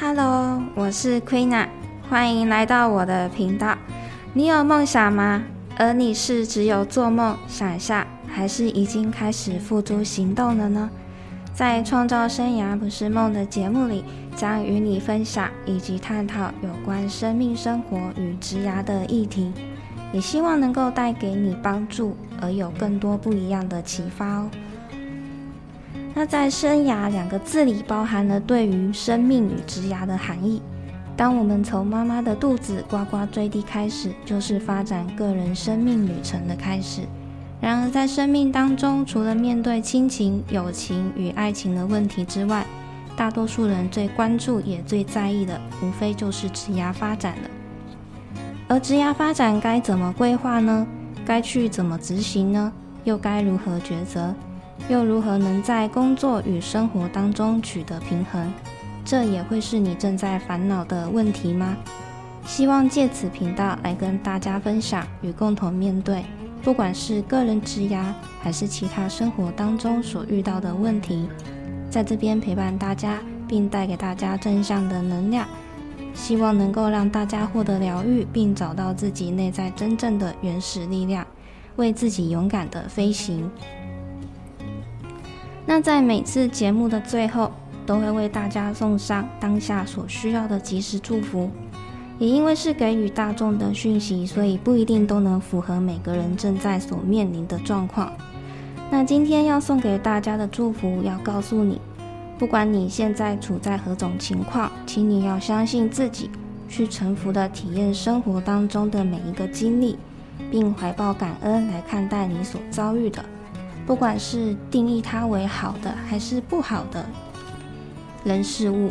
Hello，我是 Queena，欢迎来到我的频道。你有梦想吗？而你是只有做梦想象，还是已经开始付诸行动了呢？在创造生涯不是梦的节目里，将与你分享以及探讨有关生命、生活与职涯的议题，也希望能够带给你帮助，而有更多不一样的启发哦。那在“生涯”两个字里，包含了对于生命与职涯的含义。当我们从妈妈的肚子呱呱坠地开始，就是发展个人生命旅程的开始。然而，在生命当中，除了面对亲情、友情与爱情的问题之外，大多数人最关注也最在意的，无非就是职涯发展了。而职涯发展该怎么规划呢？该去怎么执行呢？又该如何抉择？又如何能在工作与生活当中取得平衡？这也会是你正在烦恼的问题吗？希望借此频道来跟大家分享与共同面对。不管是个人职涯，还是其他生活当中所遇到的问题，在这边陪伴大家，并带给大家正向的能量，希望能够让大家获得疗愈，并找到自己内在真正的原始力量，为自己勇敢的飞行。那在每次节目的最后，都会为大家送上当下所需要的及时祝福。也因为是给予大众的讯息，所以不一定都能符合每个人正在所面临的状况。那今天要送给大家的祝福，要告诉你，不管你现在处在何种情况，请你要相信自己，去沉浮的体验生活当中的每一个经历，并怀抱感恩来看待你所遭遇的，不管是定义它为好的还是不好的人事物，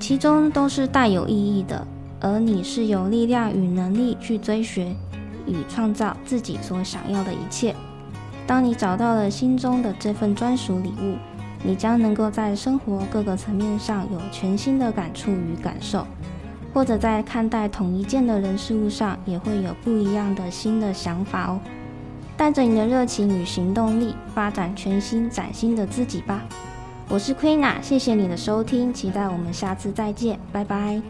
其中都是带有意义的。而你是有力量与能力去追寻与创造自己所想要的一切。当你找到了心中的这份专属礼物，你将能够在生活各个层面上有全新的感触与感受，或者在看待同一件的人事物上，也会有不一样的新的想法哦。带着你的热情与行动力，发展全新崭新的自己吧。我是 Queena，谢谢你的收听，期待我们下次再见，拜拜。